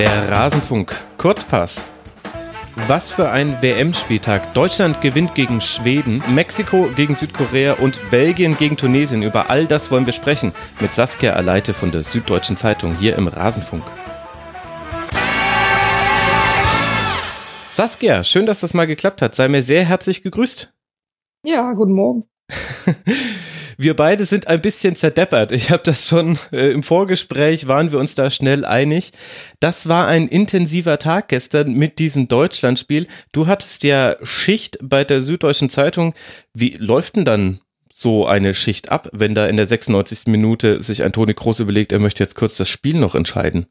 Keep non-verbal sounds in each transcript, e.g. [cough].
Der Rasenfunk Kurzpass. Was für ein WM-Spieltag. Deutschland gewinnt gegen Schweden, Mexiko gegen Südkorea und Belgien gegen Tunesien. Über all das wollen wir sprechen mit Saskia Aleite von der Süddeutschen Zeitung hier im Rasenfunk. Saskia, schön, dass das mal geklappt hat. Sei mir sehr herzlich gegrüßt. Ja, guten Morgen. [laughs] wir beide sind ein bisschen zerdeppert. Ich habe das schon äh, im Vorgespräch, waren wir uns da schnell einig. Das war ein intensiver Tag gestern mit diesem Deutschlandspiel. Du hattest ja Schicht bei der Süddeutschen Zeitung. Wie läuft denn dann so eine Schicht ab, wenn da in der 96. Minute sich ein Toni Groß überlegt, er möchte jetzt kurz das Spiel noch entscheiden?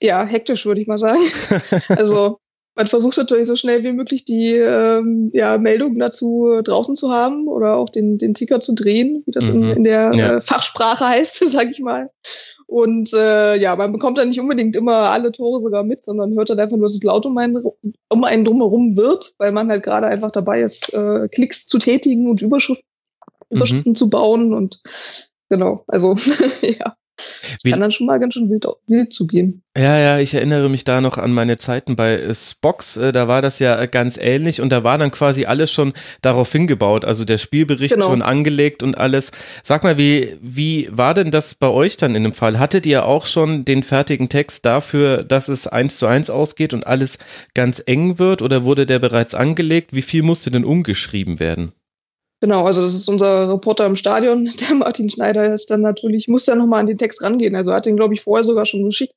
Ja, hektisch würde ich mal sagen. [laughs] also man versucht natürlich so schnell wie möglich die ähm, ja, Meldungen dazu draußen zu haben oder auch den, den Ticker zu drehen, wie das mhm. in, in, der ja. äh, Fachsprache heißt, [laughs] sag ich mal. Und äh, ja, man bekommt dann nicht unbedingt immer alle Tore sogar mit, sondern hört dann einfach nur, dass es laut um einen, um einen drumherum wird, weil man halt gerade einfach dabei ist, äh, Klicks zu tätigen und Überschriften, mhm. Überschriften zu bauen und genau, also [laughs] ja. Wie, kann dann schon mal ganz schön wild, wild zugehen. Ja, ja, ich erinnere mich da noch an meine Zeiten bei Spox. Äh, da war das ja ganz ähnlich und da war dann quasi alles schon darauf hingebaut. Also der Spielbericht genau. schon angelegt und alles. Sag mal, wie, wie war denn das bei euch dann in dem Fall? Hattet ihr auch schon den fertigen Text dafür, dass es eins zu eins ausgeht und alles ganz eng wird oder wurde der bereits angelegt? Wie viel musste denn umgeschrieben werden? Genau, also das ist unser Reporter im Stadion, [laughs] der Martin Schneider ist dann natürlich, muss dann nochmal an den Text rangehen. Also er hat den, glaube ich, vorher sogar schon geschickt.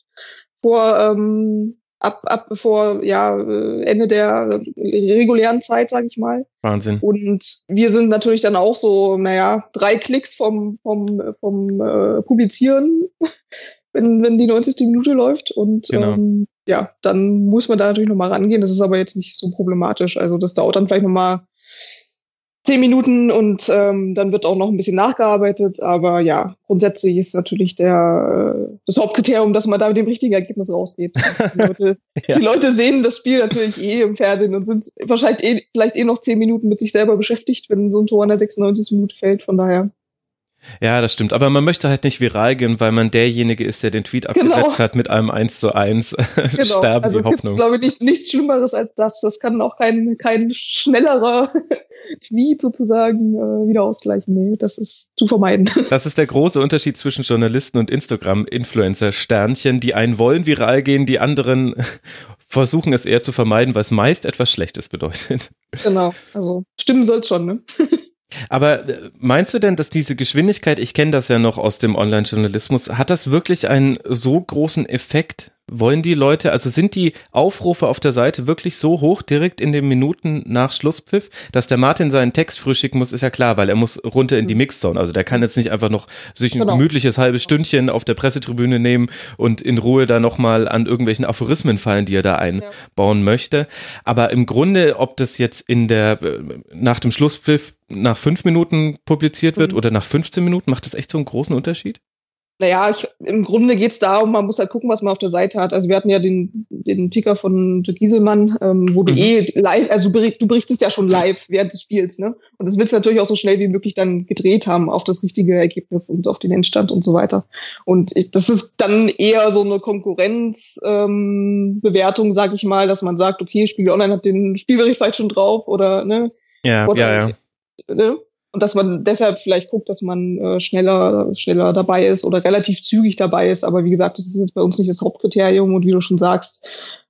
Vor, ähm, ab, ab bevor, ja, äh, Ende der regulären Zeit, sage ich mal. Wahnsinn. Und wir sind natürlich dann auch so, naja, drei Klicks vom, vom, vom äh, Publizieren, [laughs] wenn, wenn die 90. Minute läuft. Und genau. ähm, ja, dann muss man da natürlich nochmal rangehen. Das ist aber jetzt nicht so problematisch. Also das dauert dann vielleicht nochmal zehn Minuten und ähm, dann wird auch noch ein bisschen nachgearbeitet. Aber ja, grundsätzlich ist natürlich der, äh, das Hauptkriterium, dass man da mit dem richtigen Ergebnis rausgeht. [laughs] Die Leute, ja. die Leute sehen das Spiel natürlich eh im Fernsehen und sind wahrscheinlich eh, vielleicht eh noch zehn Minuten mit sich selber beschäftigt, wenn so ein Tor in der 96. Minute fällt. Von daher. Ja, das stimmt. Aber man möchte halt nicht viral gehen, weil man derjenige ist, der den Tweet genau. abgesetzt hat mit einem 1 zu 1. [laughs] Genau. Sterben also die Hoffnung. Gibt, glaube ich, nicht, nichts Schlimmeres als das. Das kann auch kein, kein schnellerer [laughs] Tweet sozusagen äh, wieder ausgleichen. Nee, das ist zu vermeiden. [laughs] Das ist der große Unterschied zwischen Journalisten und Instagram-Influencer-Sternchen. Die einen wollen viral gehen, die anderen versuchen es eher zu vermeiden, weil es meist etwas Schlechtes bedeutet. Genau, also stimmen soll es schon, ne? Aber äh, meinst du denn, dass diese Geschwindigkeit, ich kenne das ja noch aus dem Online-Journalismus, hat das wirklich einen so großen Effekt wollen die Leute, also sind die Aufrufe auf der Seite wirklich so hoch, direkt in den Minuten nach Schlusspfiff, dass der Martin seinen Text früh schicken muss, ist ja klar, weil er muss runter in die mhm. Mixzone. Also der kann jetzt nicht einfach noch sich ein genau. gemütliches halbes Stündchen auf der Pressetribüne nehmen und in Ruhe da nochmal an irgendwelchen Aphorismen fallen, die er da einbauen ja. möchte. Aber im Grunde, ob das jetzt in der, nach dem Schlusspfiff nach fünf Minuten publiziert wird mhm. oder nach 15 Minuten, macht das echt so einen großen Unterschied? Naja, ich, im Grunde geht es darum, man muss halt gucken, was man auf der Seite hat. Also wir hatten ja den, den Ticker von Dirk Gieselmann, ähm, wo du mhm. eh live, also du berichtest ja schon live während des Spiels, ne? Und das willst du natürlich auch so schnell wie möglich dann gedreht haben auf das richtige Ergebnis und auf den Endstand und so weiter. Und ich, das ist dann eher so eine Konkurrenzbewertung, ähm, sag ich mal, dass man sagt, okay, Spiegel Online hat den Spielbericht vielleicht schon drauf oder ne? Ja, oder, ja, ja. Ne? Und dass man deshalb vielleicht guckt, dass man äh, schneller, schneller dabei ist oder relativ zügig dabei ist. Aber wie gesagt, das ist jetzt bei uns nicht das Hauptkriterium. Und wie du schon sagst,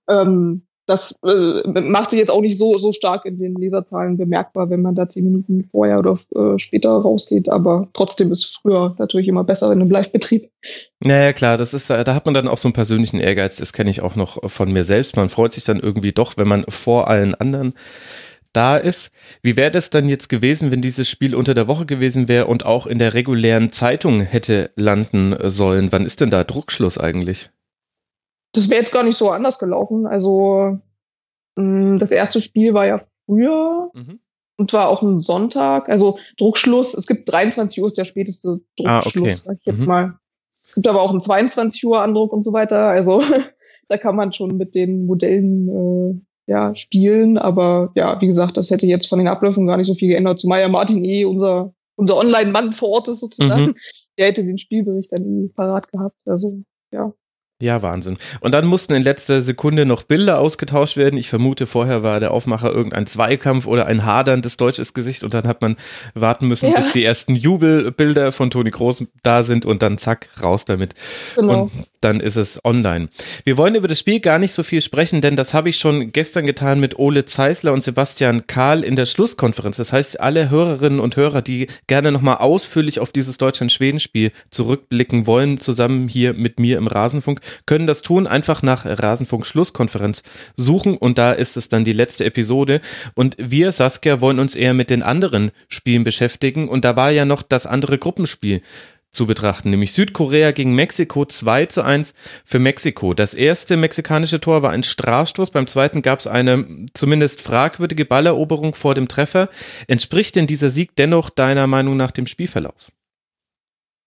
ähm, das äh, macht sich jetzt auch nicht so, so stark in den Leserzahlen bemerkbar, wenn man da zehn Minuten vorher oder äh, später rausgeht. Aber trotzdem ist früher natürlich immer besser in einem Live-Betrieb. Naja, klar, das ist, da hat man dann auch so einen persönlichen Ehrgeiz. Das kenne ich auch noch von mir selbst. Man freut sich dann irgendwie doch, wenn man vor allen anderen da ist. Wie wäre das dann jetzt gewesen, wenn dieses Spiel unter der Woche gewesen wäre und auch in der regulären Zeitung hätte landen sollen? Wann ist denn da Druckschluss eigentlich? Das wäre jetzt gar nicht so anders gelaufen. Also mm, das erste Spiel war ja früher mhm. und war auch ein Sonntag. Also Druckschluss, es gibt 23 Uhr ist der späteste Druckschluss, ah, okay. sag ich jetzt mhm. mal. Es gibt aber auch einen 22 Uhr Andruck und so weiter. Also [laughs] da kann man schon mit den Modellen äh, ja, spielen. Aber ja, wie gesagt, das hätte jetzt von den Abläufen gar nicht so viel geändert. Zumal ja Martin eh unser, unser Online-Mann vor Ort ist sozusagen. Mhm. Der hätte den Spielbericht dann parat gehabt. Also, ja. Ja, Wahnsinn. Und dann mussten in letzter Sekunde noch Bilder ausgetauscht werden. Ich vermute, vorher war der Aufmacher irgendein Zweikampf oder ein haderndes deutsches Gesicht und dann hat man warten müssen, ja. bis die ersten Jubelbilder von Toni Groß da sind und dann zack, raus damit. Genau. Und dann ist es online. Wir wollen über das Spiel gar nicht so viel sprechen, denn das habe ich schon gestern getan mit Ole Zeisler und Sebastian Kahl in der Schlusskonferenz. Das heißt, alle Hörerinnen und Hörer, die gerne nochmal ausführlich auf dieses Deutschland-Schweden-Spiel zurückblicken wollen, zusammen hier mit mir im Rasenfunk, können das tun, einfach nach Rasenfunk Schlusskonferenz suchen und da ist es dann die letzte Episode. Und wir, Saskia, wollen uns eher mit den anderen Spielen beschäftigen und da war ja noch das andere Gruppenspiel zu betrachten, nämlich Südkorea gegen Mexiko 2 zu 1 für Mexiko. Das erste mexikanische Tor war ein Strafstoß, beim zweiten gab es eine zumindest fragwürdige Balleroberung vor dem Treffer. Entspricht denn dieser Sieg dennoch deiner Meinung nach dem Spielverlauf?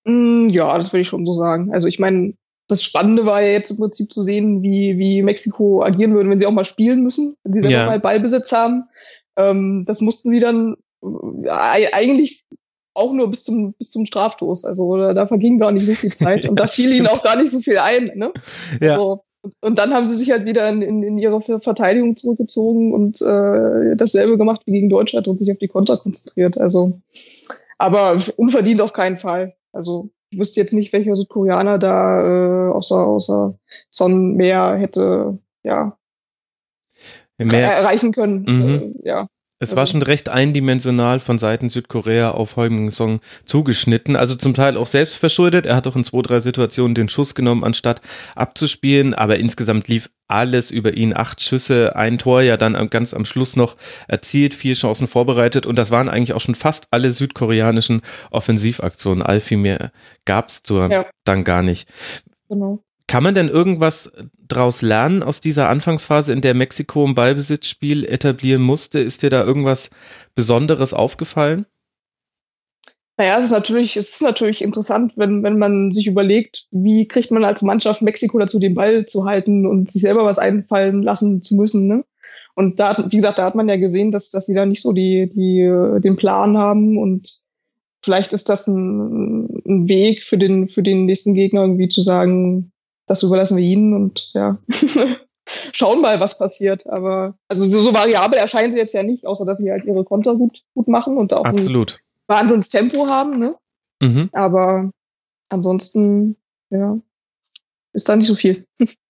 Mm, ja, das würde ich schon so sagen. Also ich meine, das Spannende war ja jetzt im Prinzip zu sehen, wie, wie Mexiko agieren würde, wenn sie auch mal spielen müssen, wenn sie selber ja. mal Ballbesitz haben. Ähm, das mussten sie dann äh, eigentlich auch nur bis zum, bis zum Strafstoß. Also da, da verging gar nicht so viel Zeit [laughs] und da fiel stimmt. ihnen auch gar nicht so viel ein. Ne? Ja. Also, und dann haben sie sich halt wieder in, in, in ihre Verteidigung zurückgezogen und äh, dasselbe gemacht wie gegen Deutschland und sich auf die Konter konzentriert. Also, aber unverdient auf keinen Fall. Also wüsste jetzt nicht, welcher Südkoreaner da äh, außer, außer Son mehr hätte, ja, mehr erreichen können. Mhm. Äh, ja. Es also. war schon recht eindimensional von Seiten Südkorea auf Heung Song zugeschnitten, also zum Teil auch selbst verschuldet. Er hat doch in zwei, drei Situationen den Schuss genommen, anstatt abzuspielen, aber insgesamt lief alles über ihn. Acht Schüsse, ein Tor ja dann ganz am Schluss noch erzielt, vier Chancen vorbereitet und das waren eigentlich auch schon fast alle südkoreanischen Offensivaktionen. All viel mehr gab's ja. dann gar nicht. Genau. Kann man denn irgendwas daraus lernen aus dieser Anfangsphase, in der Mexiko ein Ballbesitzspiel etablieren musste? Ist dir da irgendwas Besonderes aufgefallen? Naja, es ist natürlich, es ist natürlich interessant, wenn, wenn man sich überlegt, wie kriegt man als Mannschaft Mexiko dazu, den Ball zu halten und sich selber was einfallen lassen zu müssen. Ne? Und da, wie gesagt, da hat man ja gesehen, dass, dass sie da nicht so die, die, den Plan haben und vielleicht ist das ein, ein Weg für den, für den nächsten Gegner irgendwie zu sagen, das überlassen wir ihnen und ja, [laughs] schauen mal, was passiert. Aber also so, so variabel erscheinen sie jetzt ja nicht, außer dass sie halt ihre Konter gut, gut machen und auch Absolut. ein Wahnsinnstempo haben. Ne? Mhm. Aber ansonsten, ja, ist da nicht so viel. [laughs]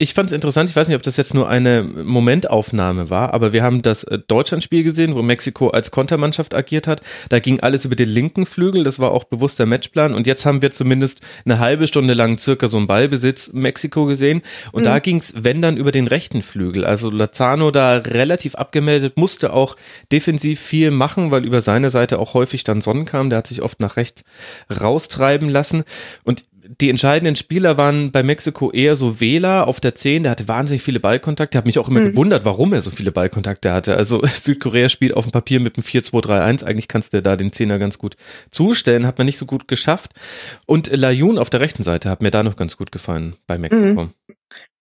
ich fand es interessant, ich weiß nicht, ob das jetzt nur eine Momentaufnahme war, aber wir haben das äh, Deutschlandspiel gesehen, wo Mexiko als Kontermannschaft agiert hat. Da ging alles über den linken Flügel, das war auch bewusster Matchplan. Und jetzt haben wir zumindest eine halbe Stunde lang circa so einen Ballbesitz Mexiko gesehen. Und mhm. da ging es, wenn dann, über den rechten Flügel. Also Lazano da relativ abgemeldet, musste auch defensiv viel machen, weil über seine Seite auch häufig dann Sonnen kam. Der hat sich oft nach rechts raustreiben lassen. Und die entscheidenden Spieler waren bei Mexiko eher so Wähler auf der 10, der hatte wahnsinnig viele Ballkontakte, habe mich auch immer mhm. gewundert, warum er so viele Ballkontakte hatte. Also [laughs] Südkorea spielt auf dem Papier mit einem 4-2-3-1, eigentlich kannst du da den Zehner ganz gut zustellen, hat man nicht so gut geschafft. Und Layun auf der rechten Seite hat mir da noch ganz gut gefallen bei Mexiko. Mhm.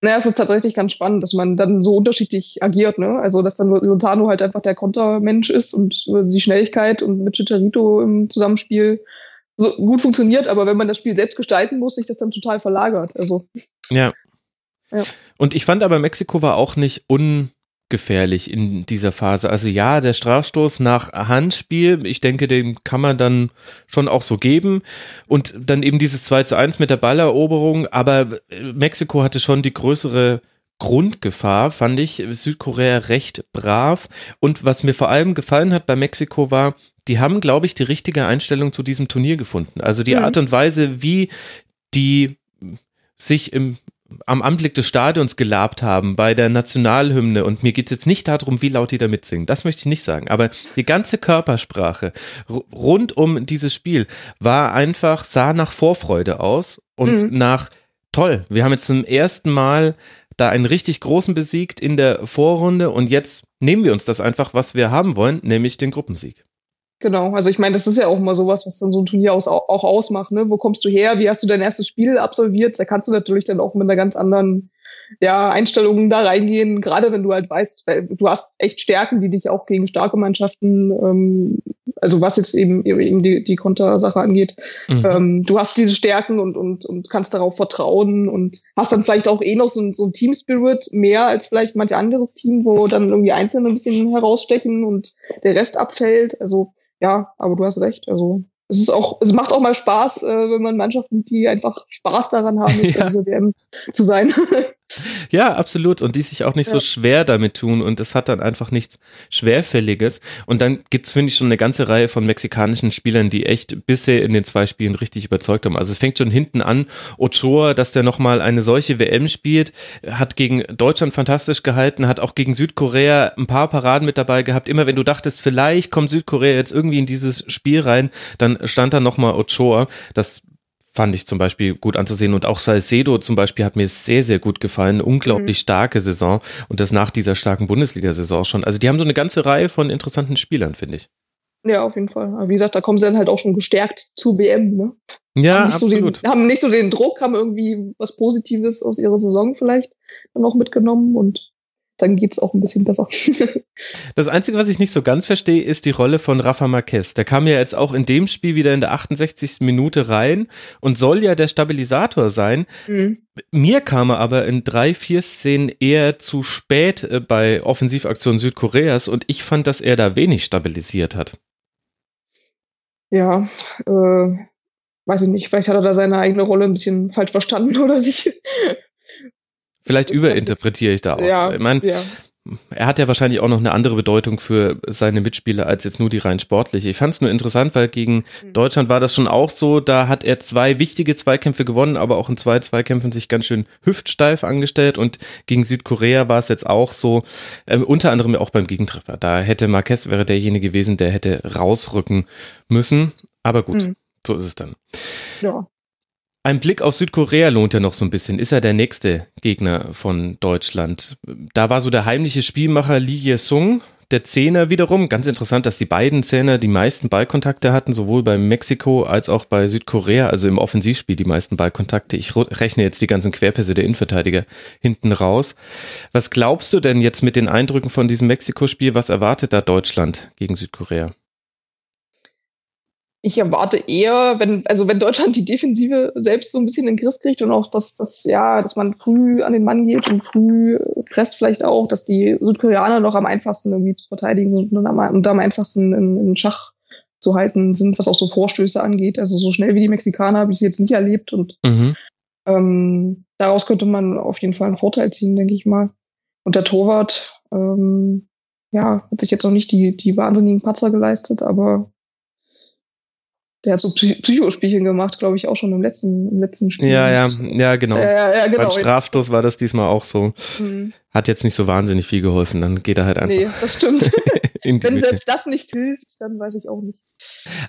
Naja, es ist tatsächlich ganz spannend, dass man dann so unterschiedlich agiert, ne? Also, dass dann Lozano halt einfach der Kontermensch ist und die Schnelligkeit und mit Chicharito im Zusammenspiel so gut funktioniert, aber wenn man das Spiel selbst gestalten muss, sich das dann total verlagert. Also. Ja. ja. Und ich fand aber, Mexiko war auch nicht ungefährlich in dieser Phase. Also ja, der Strafstoß nach Handspiel, ich denke, den kann man dann schon auch so geben. Und dann eben dieses 2 zu 1 mit der Balleroberung, aber Mexiko hatte schon die größere Grundgefahr fand ich Südkorea recht brav. Und was mir vor allem gefallen hat bei Mexiko war, die haben, glaube ich, die richtige Einstellung zu diesem Turnier gefunden. Also die mhm. Art und Weise, wie die sich im, am Anblick des Stadions gelabt haben bei der Nationalhymne. Und mir geht es jetzt nicht darum, wie laut die da mitsingen. Das möchte ich nicht sagen. Aber die ganze Körpersprache rund um dieses Spiel war einfach, sah nach Vorfreude aus und mhm. nach toll. Wir haben jetzt zum ersten Mal da einen richtig großen besiegt in der Vorrunde und jetzt nehmen wir uns das einfach, was wir haben wollen, nämlich den Gruppensieg. Genau, also ich meine, das ist ja auch mal sowas, was dann so ein Turnier aus, auch ausmacht. Ne? Wo kommst du her? Wie hast du dein erstes Spiel absolviert? Da kannst du natürlich dann auch mit einer ganz anderen ja, Einstellungen da reingehen, gerade wenn du halt weißt, du hast echt Stärken, die dich auch gegen starke Mannschaften, ähm, also was jetzt eben, eben die, die Kontersache angeht, mhm. ähm, du hast diese Stärken und, und, und kannst darauf vertrauen und hast dann vielleicht auch eh noch so, so ein Team-Spirit mehr als vielleicht manch anderes Team, wo dann irgendwie Einzelne ein bisschen herausstechen und der Rest abfällt. Also ja, aber du hast recht. Also es ist auch, es macht auch mal Spaß, äh, wenn man Mannschaften sieht, die einfach Spaß daran haben, [laughs] ja. in dieser WM zu sein. [laughs] Ja, absolut. Und die sich auch nicht ja. so schwer damit tun. Und es hat dann einfach nichts Schwerfälliges. Und dann gibt's finde ich, schon eine ganze Reihe von mexikanischen Spielern, die echt bisher in den zwei Spielen richtig überzeugt haben. Also es fängt schon hinten an. Ochoa, dass der nochmal eine solche WM spielt, hat gegen Deutschland fantastisch gehalten, hat auch gegen Südkorea ein paar Paraden mit dabei gehabt. Immer wenn du dachtest, vielleicht kommt Südkorea jetzt irgendwie in dieses Spiel rein, dann stand da nochmal Ochoa. Das fand ich zum Beispiel gut anzusehen. Und auch Salcedo zum Beispiel hat mir sehr, sehr gut gefallen. Unglaublich mhm. starke Saison und das nach dieser starken Bundesliga-Saison schon. Also die haben so eine ganze Reihe von interessanten Spielern, finde ich. Ja, auf jeden Fall. Aber wie gesagt, da kommen sie dann halt auch schon gestärkt zu BM, ne? Ja, haben absolut. So den, haben nicht so den Druck, haben irgendwie was Positives aus ihrer Saison vielleicht dann auch mitgenommen und dann geht's auch ein bisschen besser. [laughs] das Einzige, was ich nicht so ganz verstehe, ist die Rolle von Rafa Marquez. Der kam ja jetzt auch in dem Spiel wieder in der 68. Minute rein und soll ja der Stabilisator sein. Mhm. Mir kam er aber in drei, vier Szenen eher zu spät äh, bei Offensivaktionen Südkoreas und ich fand, dass er da wenig stabilisiert hat. Ja, äh, weiß ich nicht, vielleicht hat er da seine eigene Rolle ein bisschen falsch verstanden [laughs] oder sich Vielleicht überinterpretiere ich da auch. Ja, ich meine, ja. er hat ja wahrscheinlich auch noch eine andere Bedeutung für seine Mitspieler als jetzt nur die rein sportliche. Ich fand es nur interessant, weil gegen mhm. Deutschland war das schon auch so. Da hat er zwei wichtige Zweikämpfe gewonnen, aber auch in zwei Zweikämpfen sich ganz schön hüftsteif angestellt. Und gegen Südkorea war es jetzt auch so, äh, unter anderem auch beim Gegentreffer. Da hätte Marquez wäre derjenige gewesen, der hätte rausrücken müssen. Aber gut, mhm. so ist es dann. Ja. Ein Blick auf Südkorea lohnt ja noch so ein bisschen. Ist er der nächste Gegner von Deutschland? Da war so der heimliche Spielmacher Lee Ye-sung, der Zehner wiederum. Ganz interessant, dass die beiden Zehner die meisten Ballkontakte hatten, sowohl bei Mexiko als auch bei Südkorea, also im Offensivspiel die meisten Ballkontakte. Ich rechne jetzt die ganzen Querpässe der Innenverteidiger hinten raus. Was glaubst du denn jetzt mit den Eindrücken von diesem Mexiko-Spiel? Was erwartet da Deutschland gegen Südkorea? Ich erwarte eher, wenn, also wenn Deutschland die Defensive selbst so ein bisschen in den Griff kriegt und auch, dass, dass, ja, dass man früh an den Mann geht und früh presst vielleicht auch, dass die Südkoreaner noch am einfachsten irgendwie zu verteidigen sind und am, und am einfachsten in, in Schach zu halten sind, was auch so Vorstöße angeht. Also so schnell wie die Mexikaner habe ich sie jetzt nicht erlebt und mhm. ähm, daraus könnte man auf jeden Fall einen Vorteil ziehen, denke ich mal. Und der Torwart, ähm, ja, hat sich jetzt noch nicht die, die wahnsinnigen Patzer geleistet, aber der hat so Psychospielchen gemacht, glaube ich, auch schon im letzten, im letzten Spiel. Ja, ja, ja, genau. Ja, ja, genau. Beim Strafstoß war das diesmal auch so. Mhm. Hat jetzt nicht so wahnsinnig viel geholfen, dann geht er halt einfach. Nee, das stimmt. [laughs] Wenn selbst das nicht hilft, dann weiß ich auch nicht.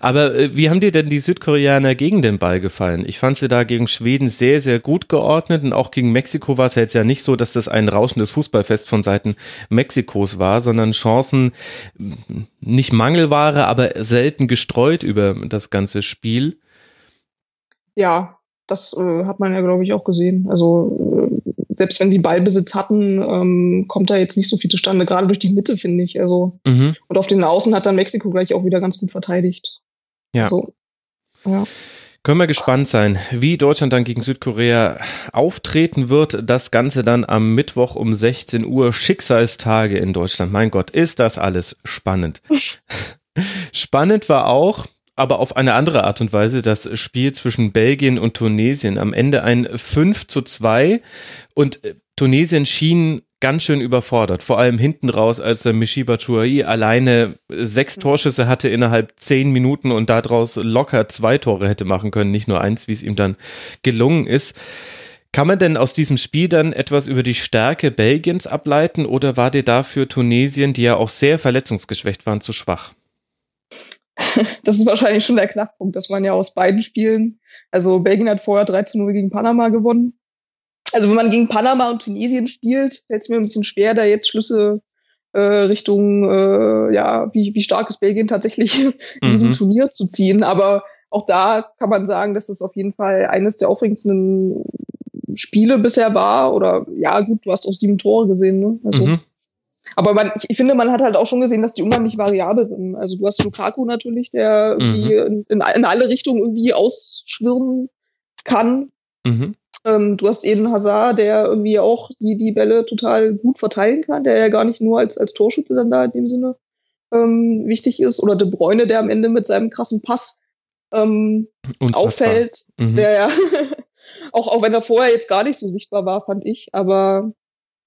Aber äh, wie haben dir denn die Südkoreaner gegen den Ball gefallen? Ich fand sie da gegen Schweden sehr, sehr gut geordnet und auch gegen Mexiko war es ja jetzt ja nicht so, dass das ein rauschendes Fußballfest von Seiten Mexikos war, sondern Chancen nicht Mangelware, aber selten gestreut über das ganze Spiel. Ja, das äh, hat man ja, glaube ich, auch gesehen. Also selbst wenn sie Ballbesitz hatten, ähm, kommt da jetzt nicht so viel zustande, gerade durch die Mitte, finde ich. Also, mhm. Und auf den Außen hat dann Mexiko gleich auch wieder ganz gut verteidigt. Ja. Also, ja. Können wir gespannt sein, wie Deutschland dann gegen Südkorea auftreten wird. Das Ganze dann am Mittwoch um 16 Uhr. Schicksalstage in Deutschland. Mein Gott, ist das alles spannend. [laughs] spannend war auch, aber auf eine andere Art und Weise das Spiel zwischen Belgien und Tunesien. Am Ende ein 5 zu 2 und äh, Tunesien schien ganz schön überfordert, vor allem hinten raus, als der Mishiba Chouai alleine sechs mhm. Torschüsse hatte innerhalb zehn Minuten und daraus locker zwei Tore hätte machen können, nicht nur eins, wie es ihm dann gelungen ist. Kann man denn aus diesem Spiel dann etwas über die Stärke Belgiens ableiten oder war dir dafür Tunesien, die ja auch sehr verletzungsgeschwächt waren, zu schwach? [laughs] das ist wahrscheinlich schon der Knackpunkt. Das waren ja aus beiden Spielen. Also Belgien hat vorher 3 zu 0 gegen Panama gewonnen. Also wenn man gegen Panama und Tunesien spielt, fällt es mir ein bisschen schwer, da jetzt Schlüsse äh, Richtung, äh, ja, wie, wie stark ist Belgien tatsächlich [laughs] in mhm. diesem Turnier zu ziehen. Aber auch da kann man sagen, dass es auf jeden Fall eines der aufregendsten Spiele bisher war. Oder ja, gut, du hast auch sieben Tore gesehen, ne? Also, mhm. Aber man, ich, finde, man hat halt auch schon gesehen, dass die unheimlich variabel sind. Also du hast Lukaku natürlich, der irgendwie mhm. in, in, alle Richtungen irgendwie ausschwirren kann. Mhm. Ähm, du hast Eden Hazard, der irgendwie auch die, die Bälle total gut verteilen kann, der ja gar nicht nur als, als Torschütze dann da in dem Sinne ähm, wichtig ist. Oder De Bruyne, der am Ende mit seinem krassen Pass ähm, auffällt. Mhm. Der ja, [laughs] auch, auch wenn er vorher jetzt gar nicht so sichtbar war, fand ich. Aber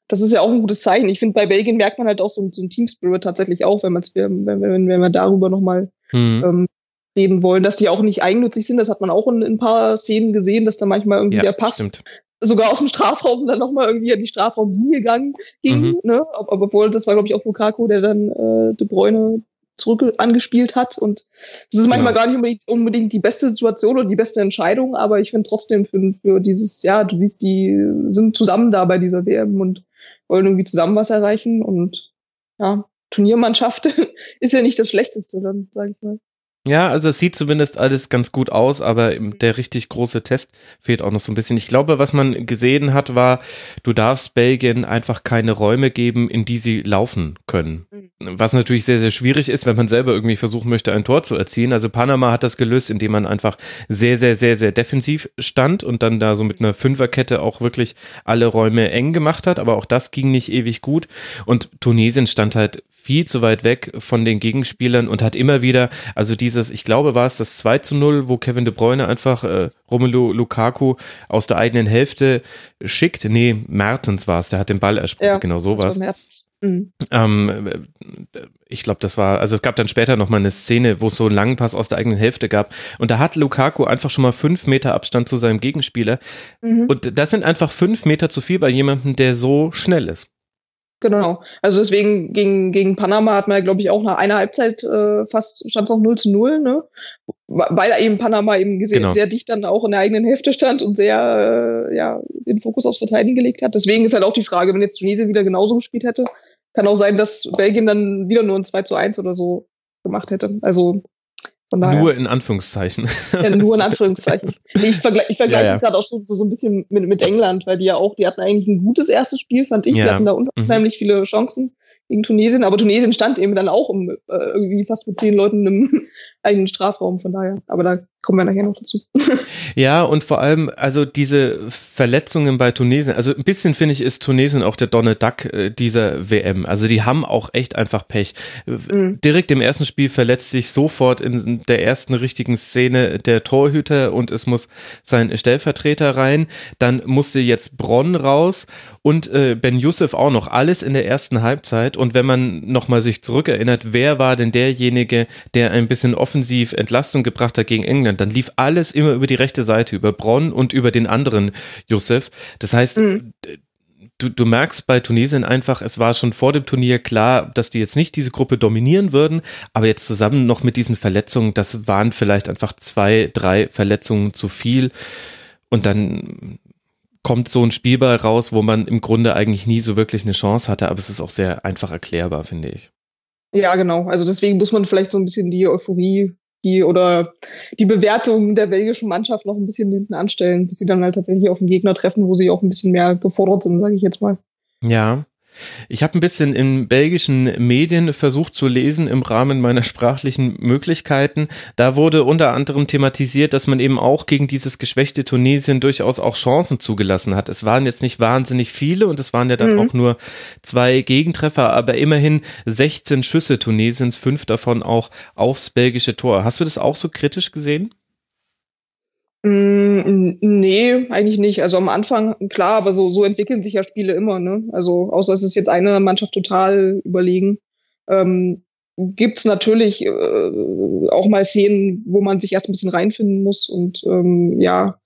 das ist ja auch ein gutes Zeichen. Ich finde, bei Belgien merkt man halt auch so, so ein Team Spirit tatsächlich auch, wenn, wenn, wenn, wenn wir darüber nochmal mhm. ähm, reden wollen, dass die auch nicht eigennützig sind. Das hat man auch in, in ein paar Szenen gesehen, dass da manchmal irgendwie ja, der Pass stimmt. sogar aus dem Strafraum dann nochmal irgendwie an die Strafraumlinie gegangen ging. Mhm. Ne? Obwohl, das war, glaube ich, auch Lukaku, der dann äh, De Bruyne zurück angespielt hat. Und das ist manchmal genau. gar nicht unbedingt, unbedingt die beste Situation oder die beste Entscheidung, aber ich finde trotzdem für, für dieses, ja, du siehst, die sind zusammen da bei dieser WM und wollen irgendwie zusammen was erreichen. Und ja, Turniermannschaft [laughs] ist ja nicht das Schlechteste, dann, sag ich mal. Ja, also es sieht zumindest alles ganz gut aus, aber der richtig große Test fehlt auch noch so ein bisschen. Ich glaube, was man gesehen hat, war, du darfst Belgien einfach keine Räume geben, in die sie laufen können. Mhm. Was natürlich sehr, sehr schwierig ist, wenn man selber irgendwie versuchen möchte, ein Tor zu erzielen. Also Panama hat das gelöst, indem man einfach sehr, sehr, sehr, sehr defensiv stand und dann da so mit einer Fünferkette auch wirklich alle Räume eng gemacht hat. Aber auch das ging nicht ewig gut. Und Tunesien stand halt viel zu weit weg von den Gegenspielern und hat immer wieder, also dieses, ich glaube, war es das 2 zu 0, wo Kevin de Bruyne einfach äh, Romelu Lukaku aus der eigenen Hälfte schickt. Nee, Mertens war es, der hat den Ball erspielt, ja, genau so war es. Mhm. Ähm, ich glaube, das war, also es gab dann später nochmal eine Szene, wo es so einen langen Pass aus der eigenen Hälfte gab. Und da hat Lukaku einfach schon mal fünf Meter Abstand zu seinem Gegenspieler. Mhm. Und das sind einfach fünf Meter zu viel bei jemandem, der so schnell ist. Genau. Also deswegen gegen, gegen Panama hat man ja, glaube ich, auch nach einer Halbzeit äh, fast stand es noch 0 zu 0, ne? Weil eben Panama eben gesehen, genau. sehr dicht dann auch in der eigenen Hälfte stand und sehr äh, ja, den Fokus aufs Verteidigen gelegt hat. Deswegen ist halt auch die Frage, wenn jetzt Tunesien wieder genauso gespielt hätte, kann auch sein, dass Belgien dann wieder nur ein 2 zu 1 oder so gemacht hätte. Also nur in Anführungszeichen. Ja, nur in Anführungszeichen. Nee, ich vergleiche ich vergleich ja, ja. gerade auch so, so, ein bisschen mit, mit England, weil die ja auch, die hatten eigentlich ein gutes erstes Spiel, fand ich. Ja. Die hatten da unheimlich mhm. viele Chancen gegen Tunesien, aber Tunesien stand eben dann auch um, äh, irgendwie fast mit zehn Leuten im eigenen Strafraum, von daher. Aber da kommen wir nachher noch dazu. [laughs] Ja, und vor allem, also diese Verletzungen bei Tunesien, also ein bisschen finde ich, ist Tunesien auch der Donald Duck äh, dieser WM. Also die haben auch echt einfach Pech. Mhm. Direkt im ersten Spiel verletzt sich sofort in der ersten richtigen Szene der Torhüter und es muss sein Stellvertreter rein. Dann musste jetzt Bronn raus und äh, Ben Youssef auch noch. Alles in der ersten Halbzeit. Und wenn man nochmal sich zurückerinnert, wer war denn derjenige, der ein bisschen offensiv Entlastung gebracht hat gegen England, dann lief alles immer über die rechte Seite, über Bronn und über den anderen Youssef. Das heißt, mhm. Du, du merkst bei Tunesien einfach, es war schon vor dem Turnier klar, dass die jetzt nicht diese Gruppe dominieren würden, aber jetzt zusammen noch mit diesen Verletzungen, das waren vielleicht einfach zwei, drei Verletzungen zu viel. Und dann kommt so ein Spielball raus, wo man im Grunde eigentlich nie so wirklich eine Chance hatte, aber es ist auch sehr einfach erklärbar, finde ich. Ja, genau. Also deswegen muss man vielleicht so ein bisschen die Euphorie die oder die Bewertung der belgischen Mannschaft noch ein bisschen hinten anstellen, bis sie dann halt tatsächlich auf den Gegner treffen, wo sie auch ein bisschen mehr gefordert sind, sage ich jetzt mal. Ja, ich habe ein bisschen in belgischen Medien versucht zu lesen im Rahmen meiner sprachlichen Möglichkeiten. Da wurde unter anderem thematisiert, dass man eben auch gegen dieses geschwächte Tunesien durchaus auch Chancen zugelassen hat. Es waren jetzt nicht wahnsinnig viele und es waren ja dann mhm. auch nur zwei Gegentreffer, aber immerhin 16 Schüsse Tunesiens, fünf davon auch aufs belgische Tor. Hast du das auch so kritisch gesehen? Mm, nee, eigentlich nicht. Also am Anfang, klar, aber so, so entwickeln sich ja Spiele immer, ne? Also, außer es ist jetzt eine Mannschaft total überlegen. Ähm, Gibt natürlich äh, auch mal Szenen, wo man sich erst ein bisschen reinfinden muss und ähm, ja,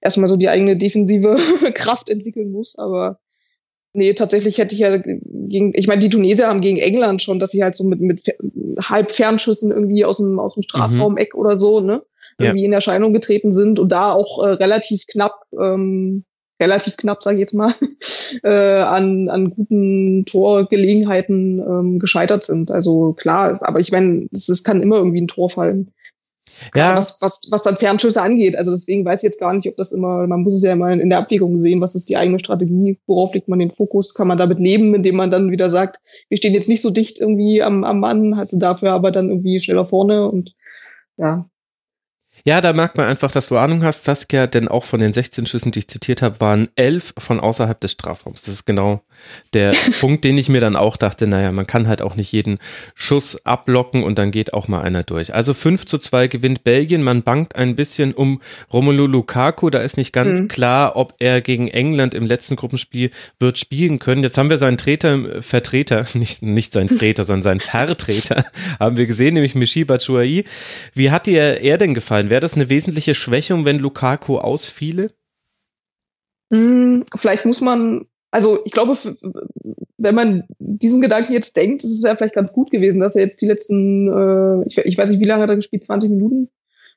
erstmal so die eigene defensive [laughs] Kraft entwickeln muss. Aber nee, tatsächlich hätte ich ja gegen, ich meine, die Tunesier haben gegen England schon, dass sie halt so mit, mit halb Fernschüssen irgendwie aus dem, aus dem mhm. Strafraum-Eck oder so, ne? Irgendwie ja. in Erscheinung getreten sind und da auch äh, relativ knapp, ähm, relativ knapp, sage ich jetzt mal, [laughs] äh, an, an guten Torgelegenheiten ähm, gescheitert sind. Also klar, aber ich meine, es, es kann immer irgendwie ein Tor fallen. Ja. Was, was, was dann Fernschüsse angeht. Also deswegen weiß ich jetzt gar nicht, ob das immer, man muss es ja immer in der Abwägung sehen, was ist die eigene Strategie, worauf legt man den Fokus, kann man damit leben, indem man dann wieder sagt, wir stehen jetzt nicht so dicht irgendwie am, am Mann, hast du dafür aber dann irgendwie schneller vorne und ja, ja, da merkt man einfach, dass du Ahnung hast, Saskia, denn auch von den 16 Schüssen, die ich zitiert habe, waren elf von außerhalb des Strafraums. Das ist genau der [laughs] Punkt, den ich mir dann auch dachte, naja, man kann halt auch nicht jeden Schuss ablocken und dann geht auch mal einer durch. Also 5 zu 2 gewinnt Belgien. Man bangt ein bisschen um Romelu Lukaku. Da ist nicht ganz mhm. klar, ob er gegen England im letzten Gruppenspiel wird spielen können. Jetzt haben wir seinen Treter, Vertreter, [laughs] nicht, nicht seinen Treter, sondern seinen [laughs] Vertreter, haben wir gesehen, nämlich Michi Batshuayi. Wie hat dir er denn gefallen? Wäre das eine wesentliche Schwächung, wenn Lukaku ausfiele? Hm, vielleicht muss man, also ich glaube, wenn man diesen Gedanken jetzt denkt, ist es ja vielleicht ganz gut gewesen, dass er jetzt die letzten, äh, ich, ich, weiß nicht, wie lange hat er gespielt, 20 Minuten?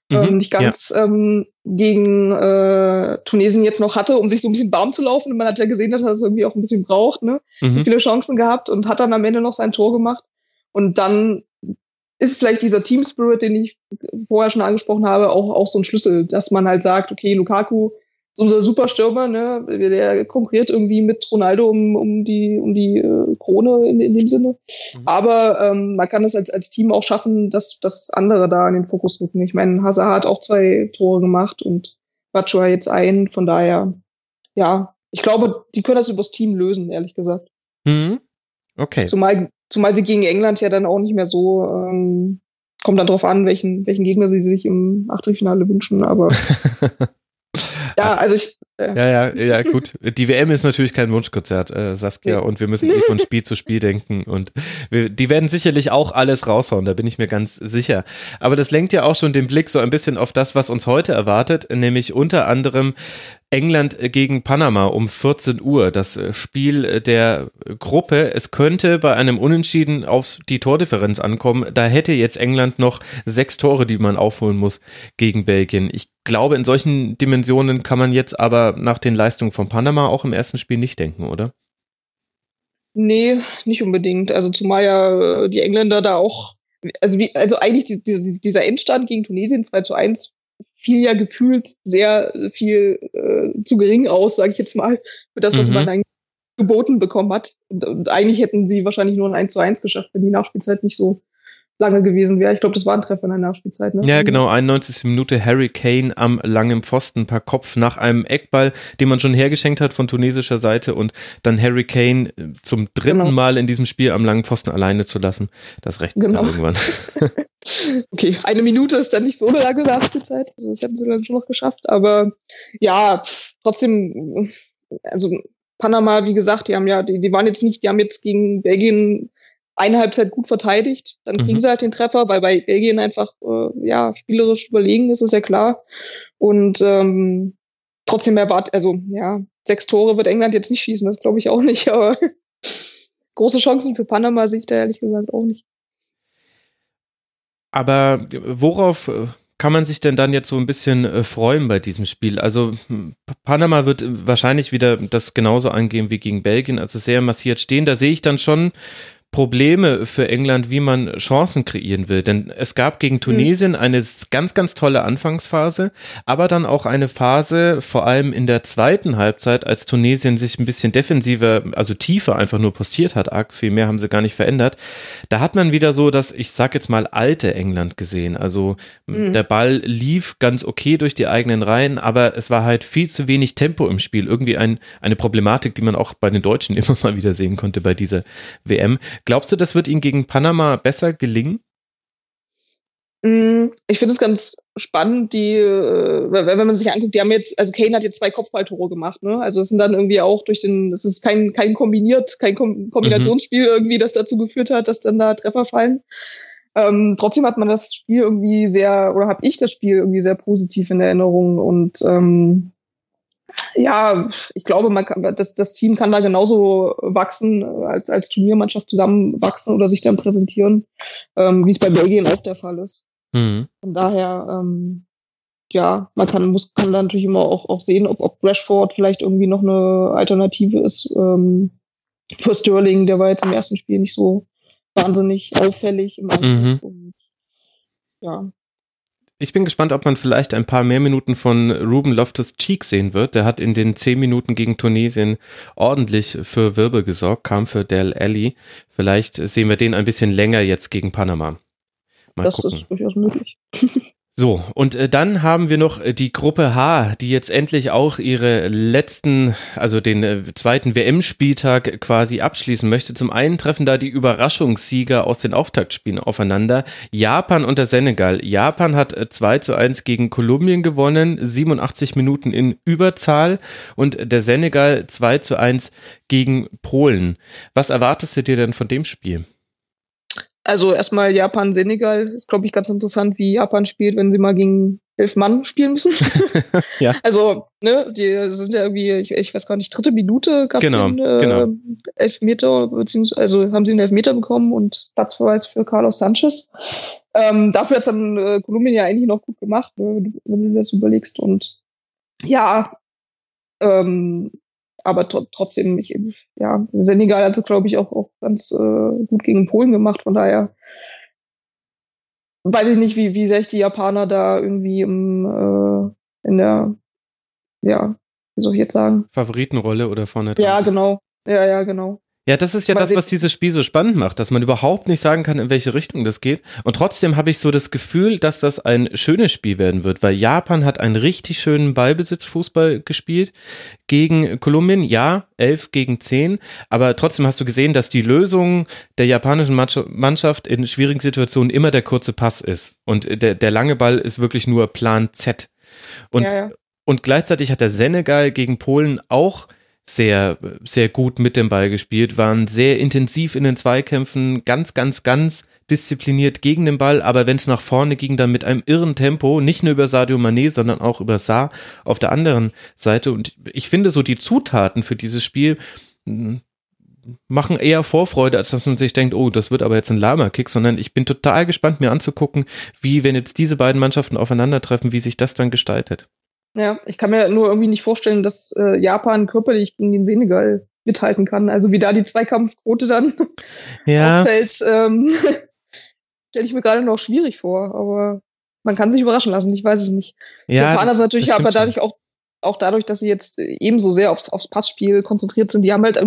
Mhm, ähm, nicht ganz ja. ähm, gegen äh, Tunesien jetzt noch hatte, um sich so ein bisschen warm zu laufen. Und man hat ja gesehen, dass er es irgendwie auch ein bisschen braucht, ne? Mhm. Viele Chancen gehabt und hat dann am Ende noch sein Tor gemacht. Und dann ist vielleicht dieser Team Spirit, den ich vorher schon angesprochen habe, auch, auch so ein Schlüssel, dass man halt sagt, okay, Lukaku ist unser Superstürmer, ne? der konkurriert irgendwie mit Ronaldo um, um die, um die äh, Krone in, in dem Sinne. Mhm. Aber ähm, man kann es als, als Team auch schaffen, dass, dass andere da in den Fokus rücken. Ich meine, Hazard hat auch zwei Tore gemacht und Bachua jetzt ein. Von daher, ja, ich glaube, die können das übers Team lösen, ehrlich gesagt. Mhm. Okay. Zumal Zumal sie gegen England ja dann auch nicht mehr so, ähm, kommt dann drauf an, welchen, welchen Gegner sie sich im Achtelfinale wünschen, aber [laughs] ja, also ich. Äh. Ja, ja, ja, gut. Die WM ist natürlich kein Wunschkonzert, äh, Saskia, und wir müssen eh von [laughs] Spiel zu Spiel denken. Und wir, die werden sicherlich auch alles raushauen, da bin ich mir ganz sicher. Aber das lenkt ja auch schon den Blick so ein bisschen auf das, was uns heute erwartet, nämlich unter anderem England gegen Panama um 14 Uhr, das Spiel der Gruppe. Es könnte bei einem Unentschieden auf die Tordifferenz ankommen. Da hätte jetzt England noch sechs Tore, die man aufholen muss gegen Belgien. Ich glaube, in solchen Dimensionen kann man jetzt aber nach den Leistungen von Panama auch im ersten Spiel nicht denken, oder? Nee, nicht unbedingt. Also zumal ja die Engländer da auch, also wie, also eigentlich die, die, dieser Endstand gegen Tunesien 2 zu 1 fiel ja gefühlt sehr viel äh, zu gering aus, sage ich jetzt mal, für das, was mhm. man dann geboten bekommen hat. Und, und, eigentlich hätten sie wahrscheinlich nur ein 1 zu 1 geschafft, wenn die Nachspielzeit nicht so lange gewesen wäre. Ich glaube, das war ein Treffer in der Nachspielzeit. Ne? Ja, genau, 91. Minute Harry Kane am langen Pfosten per Kopf nach einem Eckball, den man schon hergeschenkt hat von tunesischer Seite und dann Harry Kane äh, zum dritten genau. Mal in diesem Spiel am langen Pfosten alleine zu lassen. Das recht genau. irgendwann. [laughs] okay, eine Minute ist dann nicht so eine lange Nachspielzeit. Also das hätten sie dann schon noch geschafft. Aber ja, trotzdem, also Panama, wie gesagt, die haben ja, die, die waren jetzt nicht, die haben jetzt gegen Belgien eine Halbzeit gut verteidigt. Dann kriegen mhm. sie halt den Treffer, weil bei Belgien einfach äh, ja spielerisch überlegen ist, ist ja klar. Und ähm, trotzdem erwartet, also ja, sechs Tore wird England jetzt nicht schießen, das glaube ich auch nicht, [laughs] aber große Chancen für Panama sehe ich da ehrlich gesagt auch nicht. Aber worauf äh, kann man sich denn dann jetzt so ein bisschen äh, freuen bei diesem Spiel? Also hm, Panama wird wahrscheinlich wieder das genauso angehen wie gegen Belgien, also sehr massiert stehen. Da sehe ich dann schon Probleme für England, wie man Chancen kreieren will. Denn es gab gegen hm. Tunesien eine ganz, ganz tolle Anfangsphase, aber dann auch eine Phase, vor allem in der zweiten Halbzeit, als Tunesien sich ein bisschen defensiver, also tiefer einfach nur postiert hat, arg viel mehr haben sie gar nicht verändert. Da hat man wieder so das, ich sag jetzt mal, alte England gesehen. Also mhm. der Ball lief ganz okay durch die eigenen Reihen, aber es war halt viel zu wenig Tempo im Spiel. Irgendwie ein, eine Problematik, die man auch bei den Deutschen [laughs] immer mal wieder sehen konnte bei dieser WM. Glaubst du, das wird ihnen gegen Panama besser gelingen? Mm, ich finde es ganz spannend, die, äh, wenn man sich anguckt, die haben jetzt, also Kane hat jetzt zwei Kopfballtore gemacht, ne? Also es sind dann irgendwie auch durch den, es ist kein, kein kombiniert, kein Kombinationsspiel mhm. irgendwie, das dazu geführt hat, dass dann da Treffer fallen. Ähm, trotzdem hat man das Spiel irgendwie sehr, oder habe ich das Spiel irgendwie sehr positiv in Erinnerung und ähm, ja, ich glaube, man kann, das, das Team kann da genauso wachsen, als, als Turniermannschaft zusammenwachsen oder sich dann präsentieren, ähm, wie es bei Belgien auch der Fall ist. Mhm. Von daher, ähm, ja, man kann, muss, kann dann natürlich immer auch, auch sehen, ob, ob Rashford vielleicht irgendwie noch eine Alternative ist ähm, für Sterling. Der war jetzt im ersten Spiel nicht so wahnsinnig auffällig im Angriff. Mhm. Und, ja, Ich bin gespannt, ob man vielleicht ein paar mehr Minuten von Ruben Loftus-Cheek sehen wird. Der hat in den zehn Minuten gegen Tunesien ordentlich für Wirbel gesorgt, kam für Del Alli. Vielleicht sehen wir den ein bisschen länger jetzt gegen Panama. Mal das gucken. ist durchaus möglich. [laughs] So, und äh, dann haben wir noch äh, die Gruppe H, die jetzt endlich auch ihre letzten, also den äh, zweiten WM-Spieltag quasi abschließen möchte. Zum einen treffen da die Überraschungssieger aus den Auftaktspielen aufeinander. Japan und der Senegal. Japan hat 2 zu 1 gegen Kolumbien gewonnen, 87 Minuten in Überzahl und der Senegal 2 zu 1 gegen Polen. Was erwartest du dir denn von dem Spiel? Also erstmal Japan, Senegal ist, glaube ich, ganz interessant, wie Japan spielt, wenn sie mal gegen elf Mann spielen müssen. [laughs] ja. [laughs] Also, ne, die sind ja irgendwie, ich, ich weiß gar nicht, dritte Minute gab es genau, den äh, genau. Elfmeter, beziehungsweise also haben sie einen Elfmeter bekommen und Platzverweis für Carlos Sanchez. Ähm, dafür hat dann äh, Kolumbien ja eigentlich noch gut gemacht, wenn du das überlegst. Und ja, ähm, aber tr trotzdem, ich, ja, Senegal hat es, glaube ich, auch, auch ganz äh, gut gegen Polen gemacht. Von daher weiß ich nicht, wie, wie sehr ich die Japaner da irgendwie im, äh, in der, ja, wie soll ich jetzt sagen? Favoritenrolle oder vorne dran? Ja, genau. Ja, ja, genau. Ja, das ist ja das, was dieses Spiel so spannend macht, dass man überhaupt nicht sagen kann, in welche Richtung das geht. Und trotzdem habe ich so das Gefühl, dass das ein schönes Spiel werden wird, weil Japan hat einen richtig schönen Ballbesitzfußball gespielt gegen Kolumbien. Ja, 11 gegen 10, aber trotzdem hast du gesehen, dass die Lösung der japanischen Mannschaft in schwierigen Situationen immer der kurze Pass ist. Und der, der lange Ball ist wirklich nur Plan Z. Und, ja, ja. und gleichzeitig hat der Senegal gegen Polen auch sehr, sehr gut mit dem Ball gespielt, waren sehr intensiv in den Zweikämpfen, ganz, ganz, ganz diszipliniert gegen den Ball, aber wenn es nach vorne ging, dann mit einem irren Tempo, nicht nur über Sadio Mané, sondern auch über Saar auf der anderen Seite. Und ich finde so die Zutaten für dieses Spiel hm, machen eher Vorfreude, als dass man sich denkt, oh, das wird aber jetzt ein Lama-Kick, sondern ich bin total gespannt, mir anzugucken, wie, wenn jetzt diese beiden Mannschaften aufeinandertreffen, wie sich das dann gestaltet. Ja, ich kann mir nur irgendwie nicht vorstellen, dass äh, Japan körperlich gegen den Senegal mithalten kann. Also wie da die Zweikampfquote dann [laughs] ja. ausfällt, ähm, [laughs] stelle ich mir gerade noch schwierig vor. Aber man kann sich überraschen lassen, ich weiß es nicht. Ja, Japaner sind natürlich aber dadurch auch auch dadurch, dass sie jetzt ebenso sehr aufs, aufs Passspiel konzentriert sind, die haben halt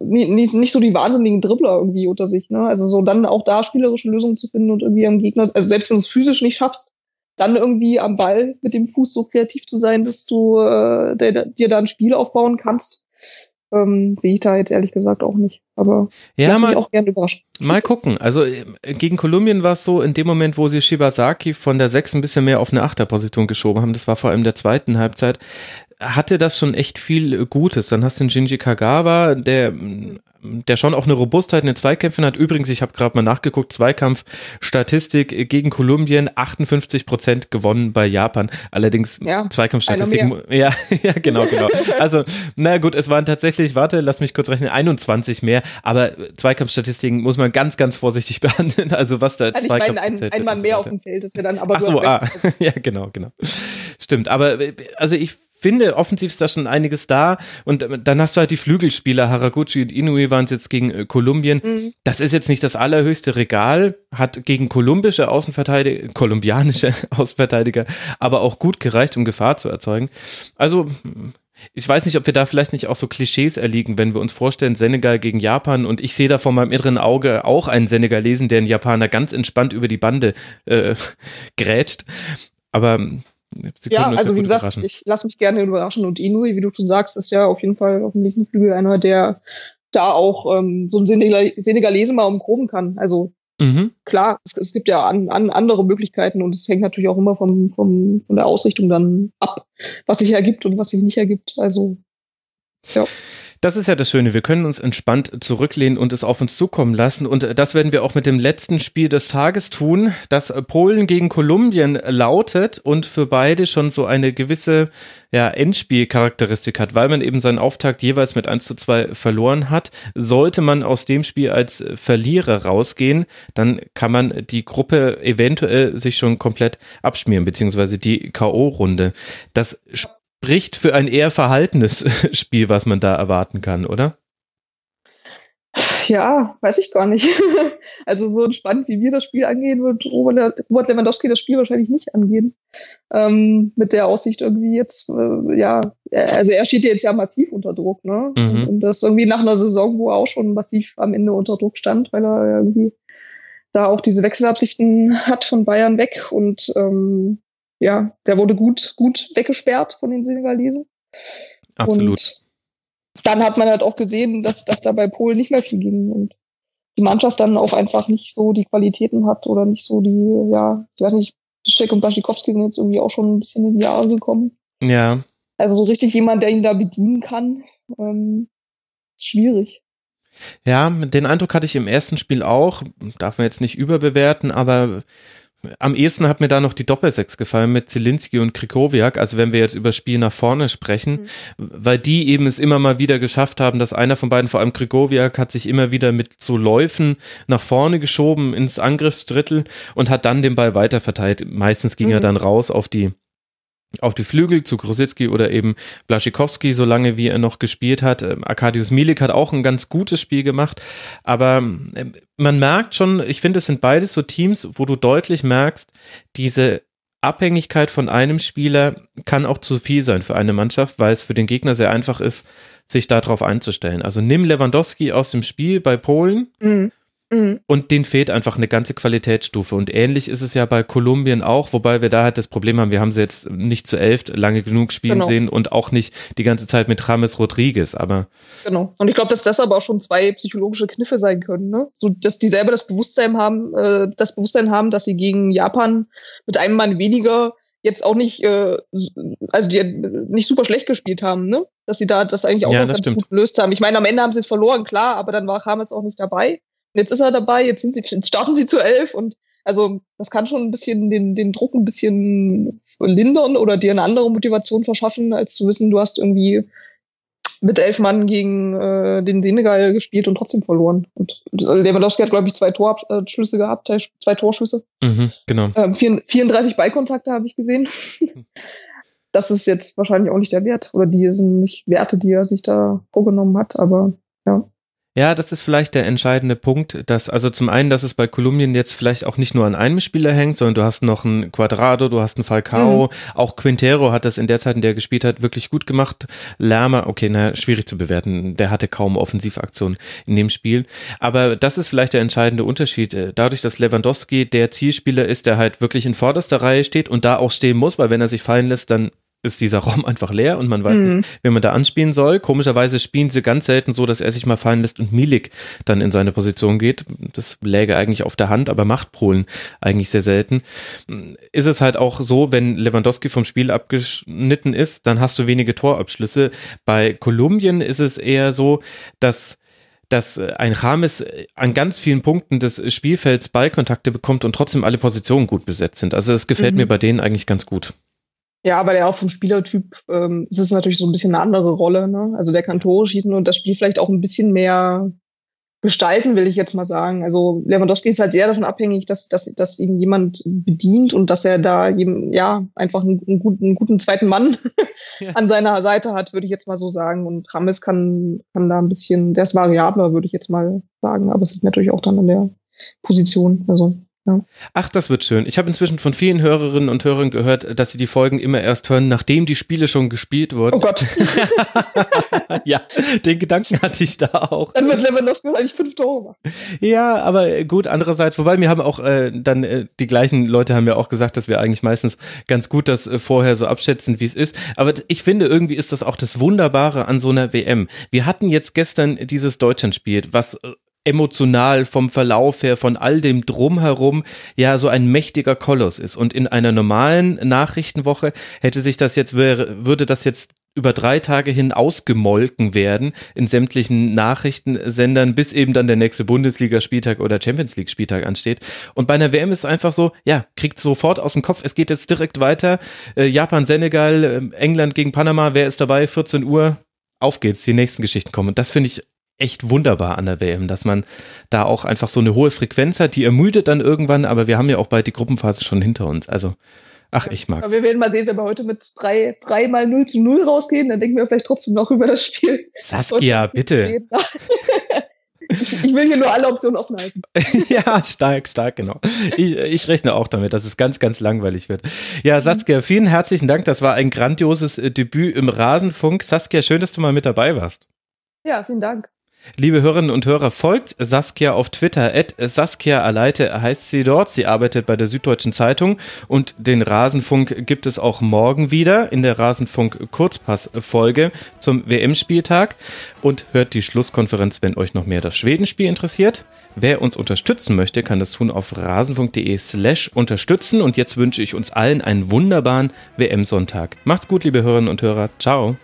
nicht, nicht so die wahnsinnigen Dribbler irgendwie unter sich. Ne? Also so dann auch da spielerische Lösungen zu finden und irgendwie am Gegner, also selbst wenn du es physisch nicht schaffst, dann irgendwie am Ball mit dem Fuß so kreativ zu sein, dass du äh, dir da ein Spiel aufbauen kannst. Ähm, sehe ich da jetzt ehrlich gesagt auch nicht. Aber ja, mal, mich auch gerne überraschen. Mal gucken. Also äh, gegen Kolumbien war es so, in dem Moment, wo sie Shibasaki von der 6 ein bisschen mehr auf eine Achterposition geschoben haben, das war vor allem der zweiten Halbzeit, hatte das schon echt viel Gutes. Dann hast du den Shinji Kagawa, der der schon auch eine Robustheit in den Zweikämpfen hat. Übrigens, ich habe gerade mal nachgeguckt, Zweikampfstatistik gegen Kolumbien, 58 Prozent gewonnen bei Japan. Allerdings ja, Zweikampfstatistik, ja, [laughs] ja, genau, genau. Also, na gut, es waren tatsächlich, warte, lass mich kurz rechnen, 21 mehr, aber Zweikampfstatistiken muss man ganz, ganz vorsichtig [laughs] behandeln. Also was da also Zweikampf ein, ein, ein Mann mehr auf dem Feld ist ja dann aber Ach so, ah, [laughs] ja, genau, genau. Stimmt, aber also ich finde, offensiv ist da schon einiges da. Und äh, dann hast du halt die Flügelspieler, Haraguchi und Inui waren es jetzt gegen äh, Kolumbien. Mhm. Das ist jetzt nicht das allerhöchste Regal, hat gegen kolumbische Außenverteidiger, kolumbianische [laughs] Außenverteidiger, aber auch gut gereicht, um Gefahr zu erzeugen. Also, ich weiß nicht, ob wir da vielleicht nicht auch so Klischees erliegen, wenn wir uns vorstellen, Senegal gegen Japan und ich sehe da vor meinem inneren Auge auch einen Senegalesen, der einen Japaner ganz entspannt über die Bande äh, [laughs] grätscht. Aber Sie ja, also wie gesagt, ich lasse mich gerne überraschen und Inui, wie du schon sagst, ist ja auf jeden Fall auf dem linken Flügel einer, der da auch ähm, so ein Senegal Senegalesen mal umgroben kann. Also mhm. klar, es, es, gibt ja an, an andere Möglichkeiten und es hängt natürlich auch immer vom, vom, von der Ausrichtung dann ab, was sich ergibt und was sich nicht ergibt. Also ja. Das ist ja das Schöne. Wir können uns entspannt zurücklehnen und es auf uns zukommen lassen. Und das werden wir auch mit dem letzten Spiel des Tages tun, das Polen gegen Kolumbien lautet und für beide schon so eine gewisse ja, Endspielcharakteristik hat, weil man eben seinen Auftakt jeweils mit 1 zu 2 verloren hat. Sollte man aus dem Spiel als Verlierer rausgehen, dann kann man die Gruppe eventuell sich schon komplett abschmieren, beziehungsweise die K.O.-Runde. Das spricht für ein eher verhaltenes [laughs] Spiel, was man da erwarten kann, oder? Ja, weiß ich gar nicht. [laughs] also so entspannt, wie wir das Spiel angehen, wird Robert Lewandowski das Spiel wahrscheinlich nicht angehen. Ähm, mit der Aussicht irgendwie jetzt, äh, ja, also er steht jetzt ja massiv unter Druck, ne? Mhm. Und das irgendwie nach einer Saison, wo er auch schon massiv am Ende unter Druck stand, weil er irgendwie da auch diese Wechselabsichten hat von Bayern weg und ähm, ja, der wurde gut, gut weggesperrt von den Senegalesen. Absolut. Und dann hat man halt auch gesehen, dass, dass da bei Polen nicht mehr viel ging und die Mannschaft dann auch einfach nicht so die Qualitäten hat oder nicht so die, ja, ich weiß nicht, Piszczek und Baschikowski sind jetzt irgendwie auch schon ein bisschen in die Jahre gekommen. Ja. Also so richtig jemand, der ihn da bedienen kann, ähm, ist schwierig. Ja, den Eindruck hatte ich im ersten Spiel auch, darf man jetzt nicht überbewerten, aber am ehesten hat mir da noch die Doppelsechs gefallen mit Zielinski und Krikowiak, also wenn wir jetzt über Spiel nach vorne sprechen, mhm. weil die eben es immer mal wieder geschafft haben, dass einer von beiden, vor allem Krikowiak, hat sich immer wieder mit so Läufen nach vorne geschoben ins Angriffsdrittel und hat dann den Ball weiterverteilt. Meistens ging mhm. er dann raus auf die auf die Flügel zu Grosicki oder eben Blaschikowski, solange wie er noch gespielt hat. Ähm, Arkadius Milik hat auch ein ganz gutes Spiel gemacht, aber ähm, man merkt schon, ich finde, es sind beides so Teams, wo du deutlich merkst, diese Abhängigkeit von einem Spieler kann auch zu viel sein für eine Mannschaft, weil es für den Gegner sehr einfach ist, sich darauf einzustellen. Also nimm Lewandowski aus dem Spiel bei Polen mhm. Mhm. Und denen fehlt einfach eine ganze Qualitätsstufe. Und ähnlich ist es ja bei Kolumbien auch, wobei wir da halt das Problem haben, wir haben sie jetzt nicht zu elf lange genug spielen genau. sehen und auch nicht die ganze Zeit mit Rames Rodriguez, aber. Genau. Und ich glaube, dass das aber auch schon zwei psychologische Kniffe sein können, ne? So, dass die selber das Bewusstsein haben, äh, das Bewusstsein haben, dass sie gegen Japan mit einem Mann weniger jetzt auch nicht, äh, also die nicht super schlecht gespielt haben, ne? Dass sie da das eigentlich auch ja, ganz stimmt. gut gelöst haben. Ich meine, am Ende haben sie es verloren, klar, aber dann war Rames auch nicht dabei jetzt ist er dabei, jetzt sind sie, jetzt starten sie zu elf und also das kann schon ein bisschen den, den Druck ein bisschen lindern oder dir eine andere Motivation verschaffen, als zu wissen, du hast irgendwie mit elf Mann gegen äh, den Senegal gespielt und trotzdem verloren. Und Lewandowski hat, glaube ich, zwei Torschüsse gehabt, zwei Torschüsse. Mhm, genau. Ähm, 34 Ballkontakte habe ich gesehen. [laughs] das ist jetzt wahrscheinlich auch nicht der Wert. Oder die sind nicht Werte, die er sich da vorgenommen hat, aber ja. Ja, das ist vielleicht der entscheidende Punkt, dass also zum einen, dass es bei Kolumbien jetzt vielleicht auch nicht nur an einem Spieler hängt, sondern du hast noch einen Quadrado, du hast einen Falcao, mhm. auch Quintero hat das in der Zeit, in der er gespielt hat, wirklich gut gemacht. Lerma, okay, na, schwierig zu bewerten, der hatte kaum Offensivaktionen in dem Spiel, aber das ist vielleicht der entscheidende Unterschied. Äh, dadurch, dass Lewandowski der Zielspieler ist, der halt wirklich in vorderster Reihe steht und da auch stehen muss, weil wenn er sich fallen lässt, dann ist dieser Raum [laughs] einfach leer und man weiß mhm. nicht, wen man da anspielen soll. Komischerweise spielen sie ganz selten so, dass er sich mal fallen lässt und Milik dann in seine Position geht. Das läge eigentlich auf der Hand, aber macht Polen eigentlich sehr selten. Ist es halt auch so, wenn Lewandowski vom Spiel abgeschnitten ist, dann hast du wenige Torabschlüsse. Bei Kolumbien ist es eher so, dass dass ein Rames an ganz vielen Punkten des Spielfelds Ballkontakte bekommt und trotzdem alle Positionen gut besetzt sind. Also es gefällt mhm. mir bei denen eigentlich ganz gut. Ja, aber der auch vom Spielertyp ähm, ist es natürlich so ein bisschen eine andere Rolle. Ne? Also der kann Tore schießen und das Spiel vielleicht auch ein bisschen mehr gestalten, will ich jetzt mal sagen. Also Lewandowski ist halt sehr davon abhängig, dass, dass, dass ihn jemand bedient und dass er da eben, ja einfach einen, einen, guten, einen guten zweiten Mann [laughs] ja. an seiner Seite hat, würde ich jetzt mal so sagen. Und Rames kann, kann da ein bisschen, der ist variabler, würde ich jetzt mal sagen. Aber es liegt natürlich auch dann an der Position. Also ja. Ach, das wird schön. Ich habe inzwischen von vielen Hörerinnen und Hörern gehört, dass sie die Folgen immer erst hören, nachdem die Spiele schon gespielt wurden. Oh Gott. [laughs] ja, den Gedanken hatte ich da auch. Dann wird Lewandowski eigentlich fünf Tore machen. Ja, aber gut, andererseits, wobei mir haben auch äh, dann äh, die gleichen Leute haben ja auch gesagt, dass wir eigentlich meistens ganz gut das äh, vorher so abschätzen, wie es ist. Aber ich finde, irgendwie ist das auch das Wunderbare an so einer WM. Wir hatten jetzt gestern dieses Deutschlandspiel, was äh, emotional vom Verlauf her, von all dem drumherum, ja, so ein mächtiger Koloss ist. Und in einer normalen Nachrichtenwoche hätte sich das jetzt, würde das jetzt über drei Tage hin ausgemolken werden in sämtlichen Nachrichtensendern, bis eben dann der nächste Bundesligaspieltag oder Champions League Spieltag ansteht. Und bei einer WM ist es einfach so, ja, kriegt sofort aus dem Kopf, es geht jetzt direkt weiter. Äh, Japan, Senegal, äh, England gegen Panama, wer ist dabei? 14 Uhr. Auf geht's, die nächsten Geschichten kommen. Und das finde ich echt wunderbar an der WM, dass man da auch einfach so eine hohe Frequenz hat, die ermüdet dann irgendwann, aber wir haben ja auch bald die Gruppenphase schon hinter uns. Also, ach, ich mag's. Aber wir werden mal sehen, wenn wir heute mit drei, drei mal 0 zu 0 rausgehen, dann denken wir vielleicht trotzdem noch über das Spiel. Saskia, bitte. [laughs] Ich, will hier nur alle Optionen offen halten. [laughs] ja, stark, stark, genau. Ich, ich, rechne auch damit, dass es ganz, ganz langweilig wird. Ja, Saskia, vielen herzlichen Dank. Das war ein grandioses äh, Debüt im Rasenfunk. Saskia, schön, dass du mal mit dabei warst. Ja, vielen Dank. Liebe Hörerinnen und Hörer, folgt Saskia auf Twitter. At Saskia Aleite heißt sie dort. Sie arbeitet bei der Süddeutschen Zeitung und den Rasenfunk gibt es auch morgen wieder in der Rasenfunk Kurzpass-Folge zum WM-Spieltag und hört die Schlusskonferenz, wenn euch noch mehr das Schwedenspiel interessiert. Wer uns unterstützen möchte, kann das tun auf rasenfunk.de slash unterstützen und jetzt wünsche ich uns allen einen wunderbaren WM-Sonntag. Macht's gut, liebe Hörerinnen und Hörer. Ciao.